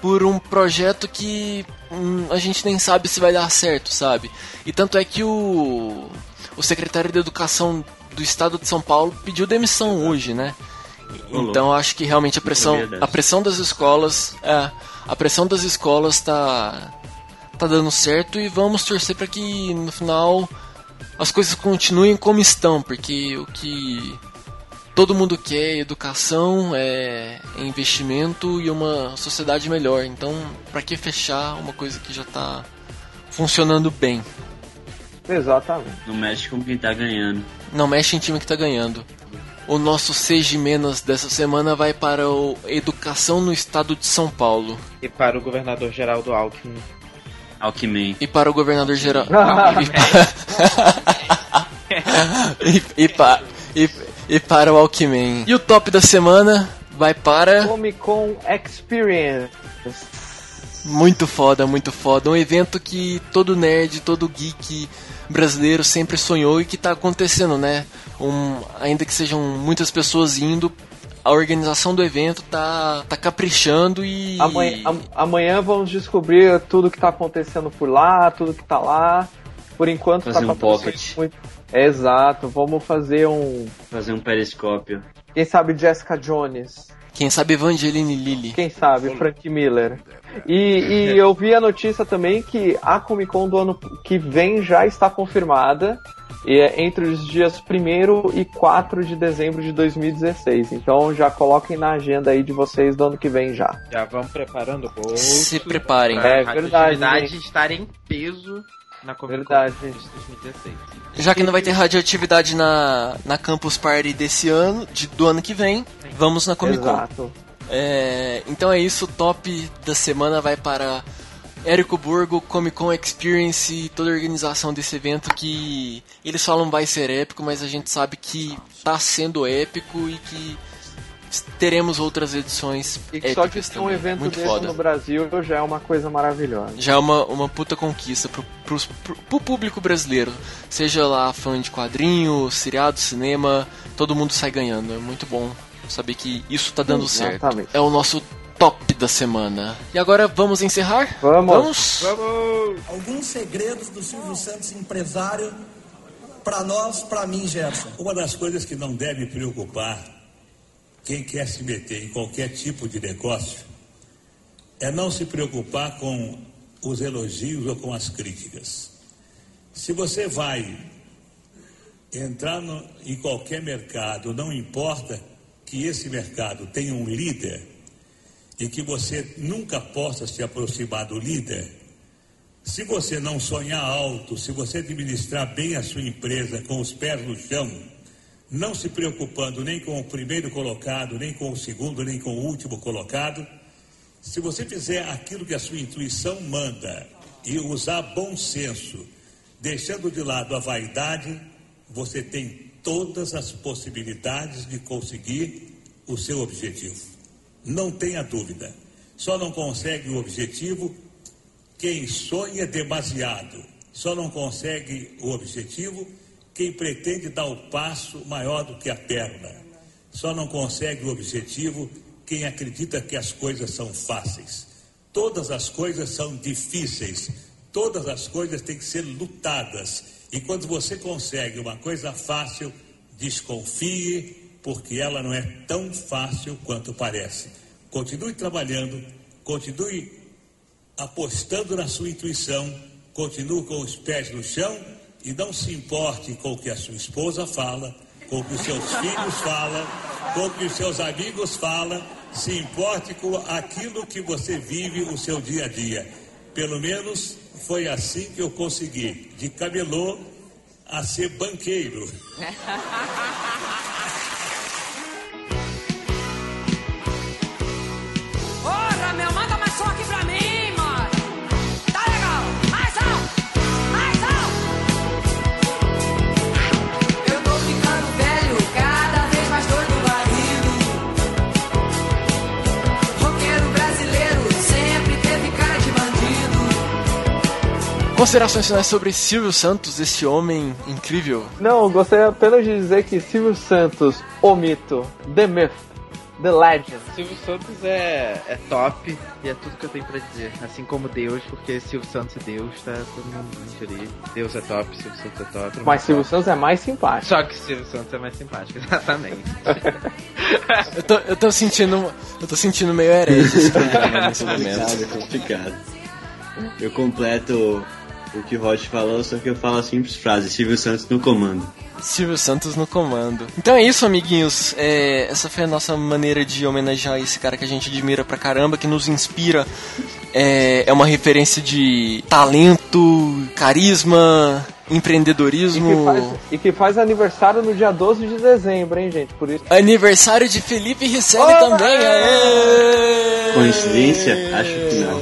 por um projeto que hum, a gente nem sabe se vai dar certo, sabe? E tanto é que o, o secretário de Educação do estado de São Paulo pediu demissão hoje, né? Então acho que realmente a pressão, a pressão das escolas, é, a pressão das escolas tá tá dando certo e vamos torcer para que no final as coisas continuem como estão, porque o que todo mundo quer educação, é, investimento e uma sociedade melhor. Então, para que fechar uma coisa que já tá funcionando bem? Exatamente. Não mexe com quem tá ganhando. Não mexe em time que tá ganhando. O nosso Seja Menos dessa semana vai para o Educação no Estado de São Paulo. E para o governador Geraldo Alckmin. Alckmin. E para o governador geral. e, e, pa- e- e para o Alckmin. E o top da semana vai para. Comic Con Experience. Muito foda, muito foda. Um evento que todo nerd, todo geek brasileiro sempre sonhou e que tá acontecendo, né? Um, ainda que sejam muitas pessoas indo, a organização do evento tá, tá caprichando e. Amanhã, am- amanhã vamos descobrir tudo que tá acontecendo por lá, tudo que tá lá. Por enquanto Fazer tá um pocket. muito. Exato, vamos fazer um. Fazer um periscópio. Quem sabe Jessica Jones? Quem sabe Evangeline Lilly. Quem sabe Frank Miller? E, e eu vi a notícia também que a Comic Con do ano que vem já está confirmada. E é entre os dias 1 e 4 de dezembro de 2016. Então já coloquem na agenda aí de vocês do ano que vem já. Já vamos preparando o bolso. Se preparem. É verdade, gente. estar em peso na Comic Con Verdade. de 2016. Já que não vai ter radioatividade na, na Campus Party desse ano, de, do ano que vem, vamos na Comic Con. Exato. É, então é isso, o top da semana vai para Érico Burgo, Comic Con Experience e toda a organização desse evento que eles falam vai ser épico, mas a gente sabe que tá sendo épico e que teremos outras edições E que só de épicas ter um também. evento Muito desse foda. no Brasil já é uma coisa maravilhosa. Já é uma, uma puta conquista pro, pros- pro, pro público brasileiro. Seja lá fã de quadrinho, seriado, cinema, todo mundo sai ganhando. É muito bom saber que isso tá dando certo. Exatamente. É o nosso top da semana. E agora vamos encerrar? Vamos. Vamos? Alguns segredos do Silvio Santos, empresário, para nós, para mim, Gerson. Uma das coisas que não deve preocupar quem quer se meter em qualquer tipo de negócio é não se preocupar com os elogios ou com as críticas. Se você vai entrar no- em qualquer mercado, não importa que esse mercado tenha um líder e que você nunca possa se aproximar do líder, se você não sonhar alto, se você administrar bem a sua empresa com os pés no chão, não se preocupando nem com o primeiro colocado, nem com o segundo, nem com o último colocado, se você fizer aquilo que a sua intuição manda e usar bom senso, deixando de lado a vaidade, você tem todas as possibilidades de conseguir o seu objetivo. Não tenha dúvida. Só não consegue o objetivo quem sonha demasiado. Só não consegue o objetivo quem pretende dar o passo maior do que a perna. Só não consegue o objetivo quem acredita que as coisas são fáceis. Todas as coisas são difíceis. Todas as coisas têm que ser lutadas. E quando você consegue uma coisa fácil, desconfie, porque ela não é tão fácil quanto parece. Continue trabalhando, continue apostando na sua intuição, continue com os pés no chão e não se importe com o que a sua esposa fala, com o que os seus filhos falam, com o que os seus amigos falam, se importe com aquilo que você vive o seu dia a dia. Pelo menos foi assim que eu consegui, de camelô a ser banqueiro. Considerações finais sobre Silvio Santos, esse homem incrível. Não, gostaria apenas de dizer que Silvio Santos, o mito, The Myth, The Legend. Silvio Santos é, é top e é tudo que eu tenho pra dizer. Assim como Deus, porque Silvio Santos é Deus, tá todo mundo ali. Deus é top, Silvio Santos é top. Mas Silvio top. Santos é mais simpático. Só que Silvio Santos é mais simpático, exatamente. Eu tô, eu tô sentindo. Eu tô sentindo meio herege esse programa nesse Complicado, momento. é complicado. Eu completo o que o Rod falou, só que eu falo a simples frase: Silvio Santos no comando. Silvio Santos no comando. Então é isso, amiguinhos. É, essa foi a nossa maneira de homenagear esse cara que a gente admira pra caramba, que nos inspira. É, é uma referência de talento, carisma, E que, empreendedorismo. faz, e que faz aniversário no dia 12 de dezembro, hein, gente? Por isso. Aniversário de Felipe Risselli também. Aê! Coincidência? Acho que não.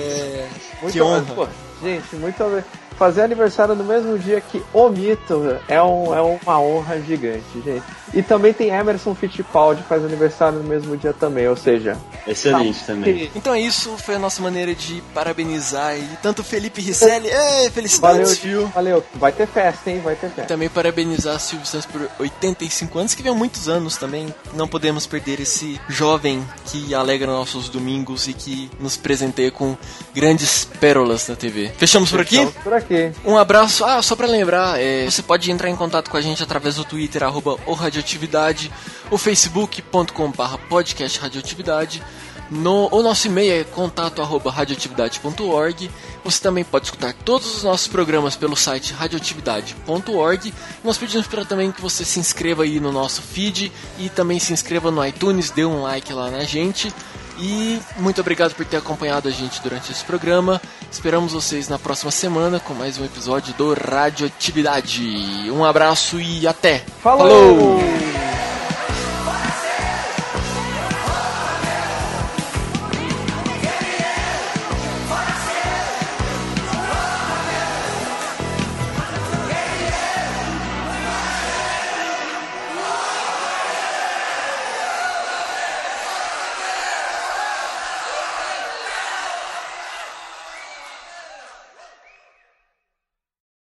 Muito Que honra. Pô, gente, muito obri- Fazer aniversário no mesmo dia que o mito é, um, é uma honra gigante, gente. E também tem Emerson Fittipaldi que faz aniversário no mesmo dia também, ou seja. Excelente também. Então é isso, foi a nossa maneira de parabenizar e tanto Felipe Risselli, ei, felicidades, Valeu, tio. valeu. Vai ter festa, hein? Vai ter E festa. também parabenizar Silvio Santos por 85 anos, que vem há muitos anos também. Não podemos perder esse jovem que alegra nossos domingos e que nos presenteia com grandes pérolas na TV. Fechamos por aqui? Estamos por aqui. Um abraço. Ah, só pra lembrar, é, você pode entrar em contato com a gente através do Twitter, arroba o Radioatividade, o facebook.com.br podcast radioatividade. No, o nosso e-mail é contato arroba radioatividade.org. Você também pode escutar todos os nossos programas pelo site radioatividade.org. Nós pedimos para também que você se inscreva aí no nosso feed e também se inscreva no iTunes, dê um like lá na gente. E muito obrigado por ter acompanhado a gente durante esse programa. Esperamos vocês na próxima semana com mais um episódio do Radioatividade. Um abraço e até! Falou!